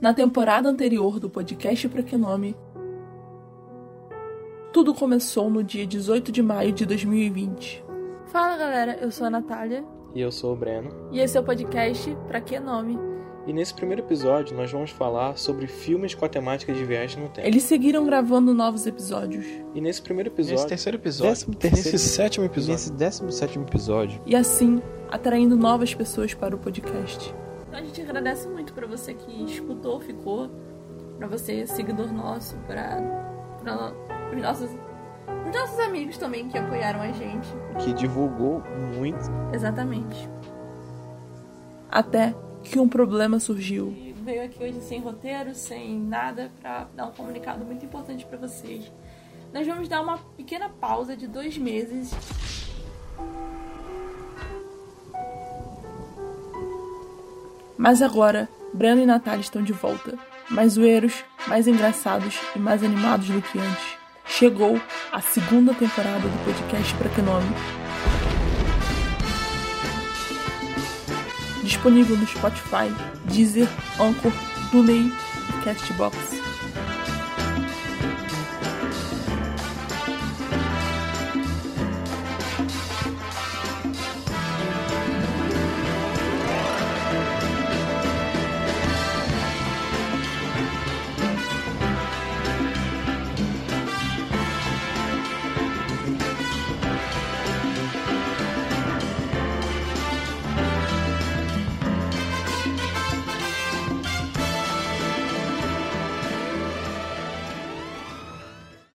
Na temporada anterior do podcast Pra Que Nome, tudo começou no dia 18 de maio de 2020. Fala galera, eu sou a Natália. E eu sou o Breno. E esse é o podcast Pra Que Nome. E nesse primeiro episódio nós vamos falar sobre filmes com a temática de viagem no tempo. Eles seguiram gravando novos episódios. E nesse primeiro episódio. Nesse terceiro episódio. Décimo terceiro, nesse sétimo episódio. Nesse décimo sétimo episódio. E assim, atraindo novas pessoas para o podcast. Então a gente agradece muito para você que escutou, ficou, para você, seguidor nosso, para os nossos, os nossos amigos também que apoiaram a gente. Que divulgou muito. Exatamente. Até que um problema surgiu. E veio aqui hoje sem roteiro, sem nada, para dar um comunicado muito importante para vocês. Nós vamos dar uma pequena pausa de dois meses Mas agora, Breno e Natália estão de volta, mais zoeiros, mais engraçados e mais animados do que antes. Chegou a segunda temporada do podcast Pra Que Nome. Disponível no Spotify, Deezer, Anchor, TuneIn e Castbox.